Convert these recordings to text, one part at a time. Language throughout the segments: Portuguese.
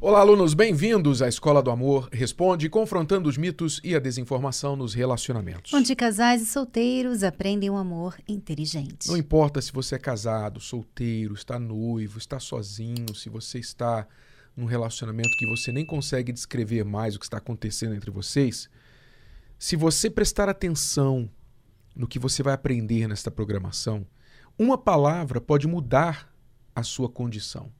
Olá, alunos, bem-vindos à Escola do Amor Responde, confrontando os mitos e a desinformação nos relacionamentos. Onde casais e solteiros aprendem um amor inteligente. Não importa se você é casado, solteiro, está noivo, está sozinho, se você está num relacionamento que você nem consegue descrever mais o que está acontecendo entre vocês, se você prestar atenção no que você vai aprender nesta programação, uma palavra pode mudar a sua condição.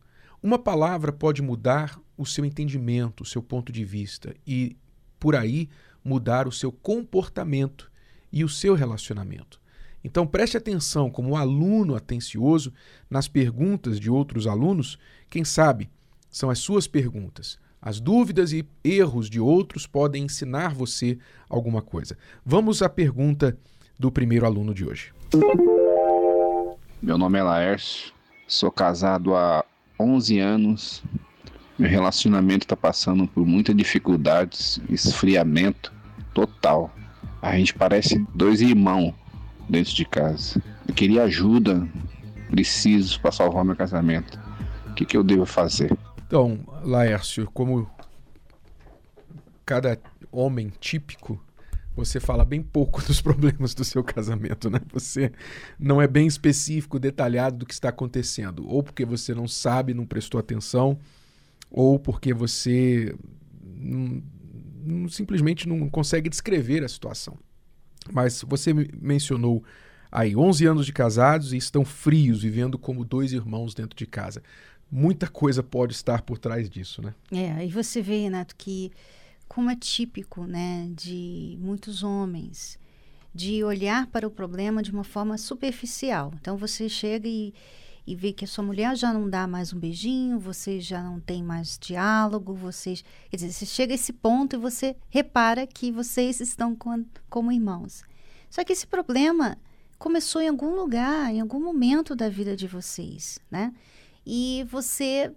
Uma palavra pode mudar o seu entendimento, o seu ponto de vista e, por aí, mudar o seu comportamento e o seu relacionamento. Então preste atenção, como aluno atencioso, nas perguntas de outros alunos, quem sabe são as suas perguntas. As dúvidas e erros de outros podem ensinar você alguma coisa. Vamos à pergunta do primeiro aluno de hoje. Meu nome é Laércio, sou casado há 11 anos. Meu relacionamento está passando por muitas dificuldades, esfriamento total. A gente parece dois irmãos dentro de casa. Eu queria ajuda, preciso para salvar meu casamento. O que, que eu devo fazer? Então, Laércio, como cada homem típico, você fala bem pouco dos problemas do seu casamento, né? Você não é bem específico, detalhado do que está acontecendo, ou porque você não sabe, não prestou atenção, ou porque você não, não, simplesmente não consegue descrever a situação. Mas você mencionou aí 11 anos de casados e estão frios, vivendo como dois irmãos dentro de casa. Muita coisa pode estar por trás disso, né? É, aí você vê, Renato, que como é típico né, de muitos homens, de olhar para o problema de uma forma superficial. Então você chega e, e vê que a sua mulher já não dá mais um beijinho, você já não tem mais diálogo, vocês. Quer dizer, você chega a esse ponto e você repara que vocês estão com, como irmãos. Só que esse problema começou em algum lugar, em algum momento da vida de vocês, né? E você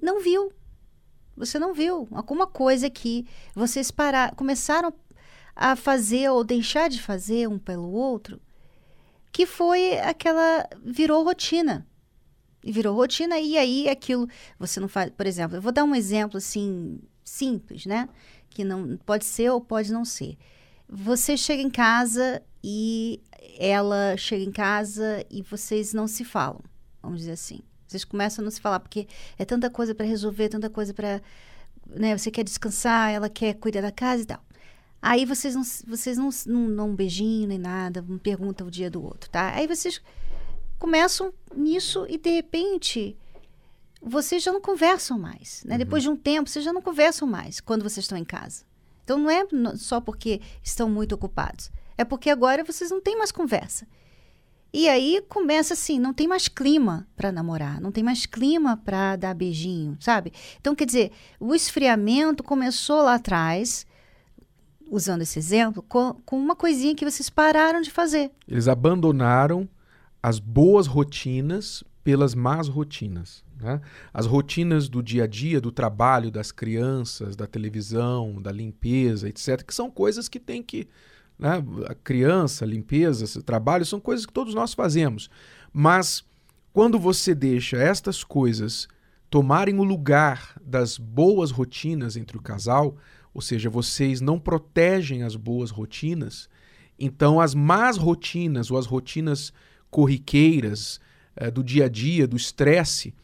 não viu, você não viu alguma coisa que vocês parar, começaram a fazer ou deixar de fazer um pelo outro, que foi aquela virou rotina. E virou rotina e aí aquilo você não faz, por exemplo, eu vou dar um exemplo assim simples, né? Que não pode ser ou pode não ser. Você chega em casa e ela chega em casa e vocês não se falam, vamos dizer assim. Vocês começam a não se falar, porque é tanta coisa para resolver, tanta coisa para. Né, você quer descansar, ela quer cuidar da casa e tal. Aí vocês não, vocês não, não dão um beijinho nem nada, não perguntam o dia do outro, tá? Aí vocês começam nisso e de repente vocês já não conversam mais, né? Uhum. Depois de um tempo, vocês já não conversam mais quando vocês estão em casa. Então não é só porque estão muito ocupados, é porque agora vocês não têm mais conversa. E aí começa assim, não tem mais clima para namorar, não tem mais clima para dar beijinho, sabe? Então, quer dizer, o esfriamento começou lá atrás, usando esse exemplo, com, com uma coisinha que vocês pararam de fazer. Eles abandonaram as boas rotinas pelas más rotinas. Né? As rotinas do dia a dia, do trabalho, das crianças, da televisão, da limpeza, etc., que são coisas que tem que né? A criança, a limpeza, trabalho, são coisas que todos nós fazemos. Mas quando você deixa estas coisas tomarem o lugar das boas rotinas entre o casal, ou seja, vocês não protegem as boas rotinas, então as más rotinas ou as rotinas corriqueiras eh, do dia a dia, do estresse,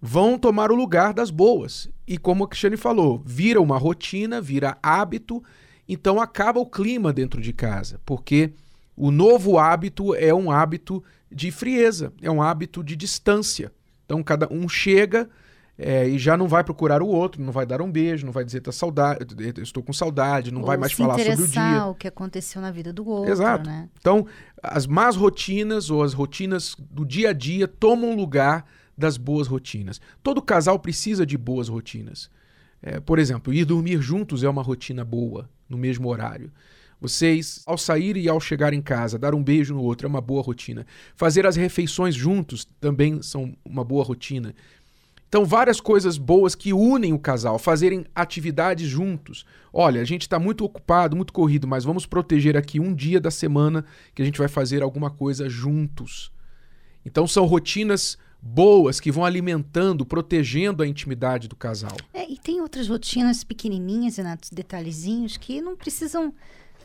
vão tomar o lugar das boas. E como a Cristiane falou, vira uma rotina, vira hábito então acaba o clima dentro de casa, porque o novo hábito é um hábito de frieza, é um hábito de distância. Então cada um chega é, e já não vai procurar o outro, não vai dar um beijo, não vai dizer tá saudade, estou com saudade, não Ou vai mais falar sobre o dia. o que aconteceu na vida do outro. Exato. Né? Então as más rotinas ou as rotinas do dia a dia tomam lugar das boas rotinas. Todo casal precisa de boas rotinas. É, por exemplo, ir dormir juntos é uma rotina boa, no mesmo horário. Vocês, ao sair e ao chegar em casa, dar um beijo no outro é uma boa rotina. Fazer as refeições juntos também são uma boa rotina. Então, várias coisas boas que unem o casal, fazerem atividades juntos. Olha, a gente está muito ocupado, muito corrido, mas vamos proteger aqui um dia da semana que a gente vai fazer alguma coisa juntos. Então, são rotinas boas que vão alimentando, protegendo a intimidade do casal. É, e tem outras rotinas pequenininhas, Renato, detalhezinhos que não precisam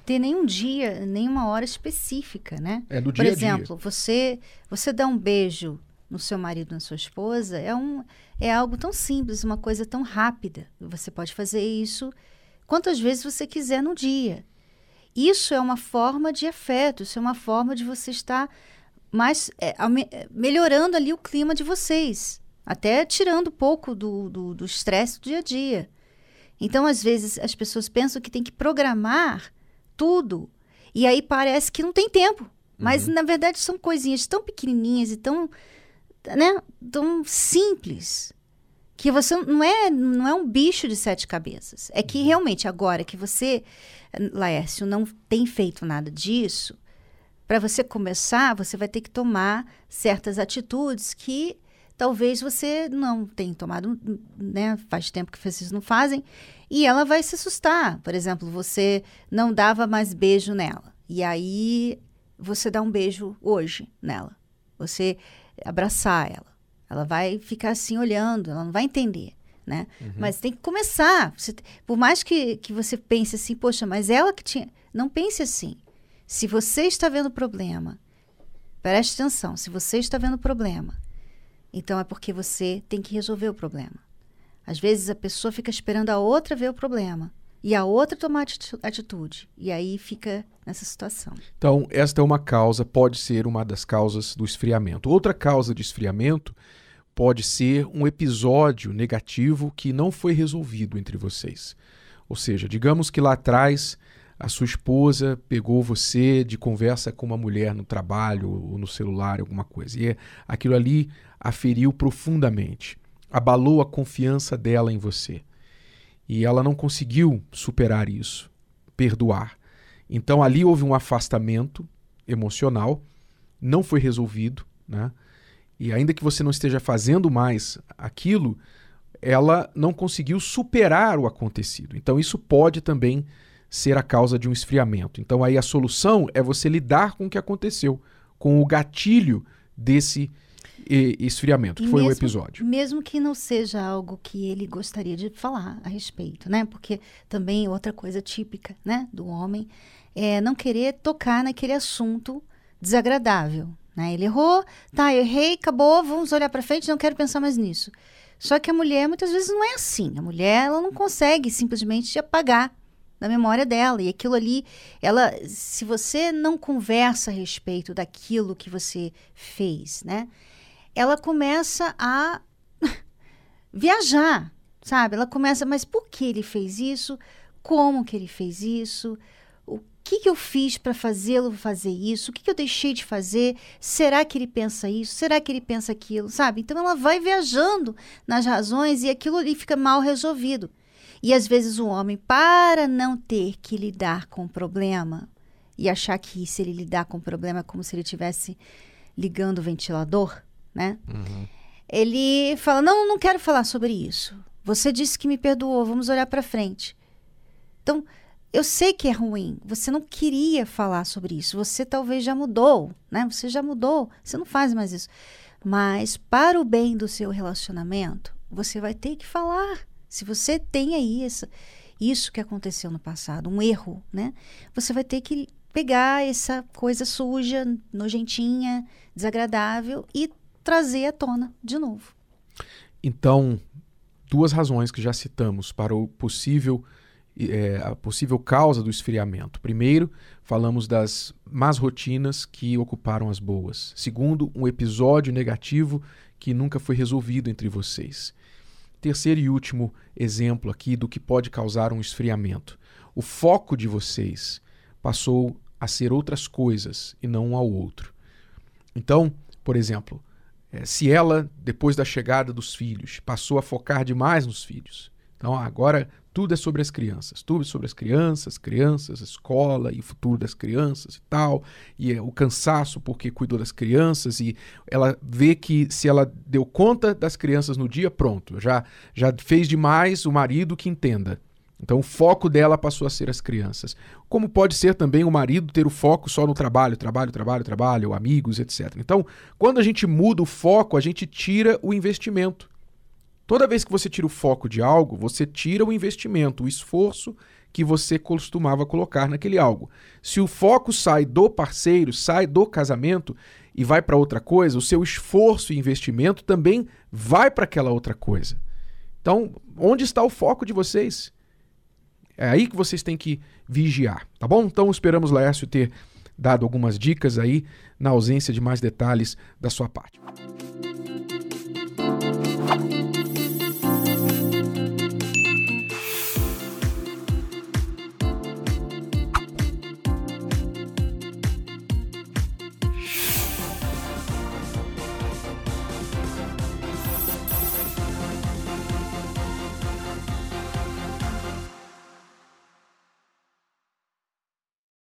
ter nenhum dia, nenhuma hora específica, né? É do Por dia a exemplo, dia. você você dá um beijo no seu marido, na sua esposa, é um é algo tão simples, uma coisa tão rápida. Você pode fazer isso quantas vezes você quiser no dia. Isso é uma forma de afeto, isso é uma forma de você estar mais é, é, melhorando ali o clima de vocês, até tirando um pouco do do do estresse do dia a dia. Então, às vezes, as pessoas pensam que tem que programar tudo. E aí parece que não tem tempo. Mas, na verdade, são coisinhas tão pequenininhas e tão, né, tão simples que você não é, não é um bicho de sete cabeças. É que realmente agora que você, Laércio, não tem feito nada disso, para você começar, você vai ter que tomar certas atitudes que talvez você não tenha tomado, né? Faz tempo que vocês não fazem. E ela vai se assustar. Por exemplo, você não dava mais beijo nela. E aí você dá um beijo hoje nela. Você abraçar ela. Ela vai ficar assim olhando, ela não vai entender. Né? Mas tem que começar. Você- por mais que, que você pense assim, poxa, mas ela que tinha. Não pense assim. Se você está vendo problema, preste atenção. Se você está vendo problema, então é porque você tem que resolver o problema. Às vezes a pessoa fica esperando a outra ver o problema e a outra tomar ati- atitude. E aí fica nessa situação. Então, esta é uma causa, pode ser uma das causas do esfriamento. Outra causa de esfriamento pode ser um episódio negativo que não foi resolvido entre vocês. Ou seja, digamos que lá atrás a sua esposa pegou você de conversa com uma mulher no trabalho ou no celular, alguma coisa, e aquilo ali a feriu profundamente, abalou a confiança dela em você. E ela não conseguiu superar isso, perdoar. Então ali houve um afastamento emocional, não foi resolvido, né? E ainda que você não esteja fazendo mais aquilo, ela não conseguiu superar o acontecido. Então isso pode também ser a causa de um esfriamento. Então aí a solução é você lidar com o que aconteceu, com o gatilho desse eh, esfriamento, que E foi o mesmo- episódio. Mesmo que não seja algo que ele gostaria de falar a respeito, né? Porque também outra coisa típica, né, do homem é não querer tocar naquele assunto desagradável, né? Ele errou, tá, errei, acabou, vamos olhar para frente, não quero pensar mais nisso. Só que a mulher muitas vezes não é assim. A mulher ela não consegue simplesmente apagar da memória dela e aquilo ali, ela, se você não conversa a respeito daquilo que você fez, né? Ela começa a viajar, sabe? Ela começa, mas por que ele fez isso? Como que ele fez isso? O que, que eu fiz para fazê-lo fazer isso? O que, que eu deixei de fazer? Será que ele pensa isso? Será que ele pensa aquilo? Sabe? Então ela vai viajando nas razões e aquilo ali fica mal resolvido. E às vezes o homem, para não ter que lidar com o problema e achar que se ele lidar com o problema é como se ele estivesse ligando o ventilador, né? Ele fala: Não, não quero falar sobre isso. Você disse que me perdoou, vamos olhar para frente. Então, eu sei que é ruim, você não queria falar sobre isso, você talvez já mudou, né? Você já mudou, você não faz mais isso. Mas para o bem do seu relacionamento, você vai ter que falar. Se você tem aí essa, isso que aconteceu no passado, um erro, né? Você vai ter que pegar essa coisa suja, nojentinha, desagradável e trazer à tona de novo. Então, duas razões que já citamos para o possível é, a possível causa do esfriamento. Primeiro, falamos das más rotinas que ocuparam as boas. Segundo, um episódio negativo que nunca foi resolvido entre vocês. Terceiro e último exemplo aqui do que pode causar um esfriamento. O foco de vocês passou a ser outras coisas e não um ao outro. Então, por exemplo, eh, se ela, depois da chegada dos filhos, passou a focar demais nos filhos, então agora tudo é sobre as crianças, tudo é sobre as crianças, crianças, escola e o futuro das crianças e tal, e é o cansaço porque cuidou das crianças e ela vê que se ela deu conta das crianças no dia, pronto, já já fez demais o marido que entenda. Então o foco dela passou a ser as crianças. Como pode ser também o marido ter o foco só no trabalho, trabalho, trabalho, trabalho, amigos, etc. Então, quando a gente muda o foco, a gente tira o investimento. Toda vez que você tira o foco de algo, você tira o investimento, o esforço que você costumava colocar naquele algo. Se o foco sai do parceiro, sai do casamento e vai para outra coisa, o seu esforço e investimento também vai para aquela outra coisa. Então, onde está o foco de vocês? É aí que vocês têm que vigiar, tá bom? Então esperamos Laércio ter dado algumas dicas aí na ausência de mais detalhes da sua parte.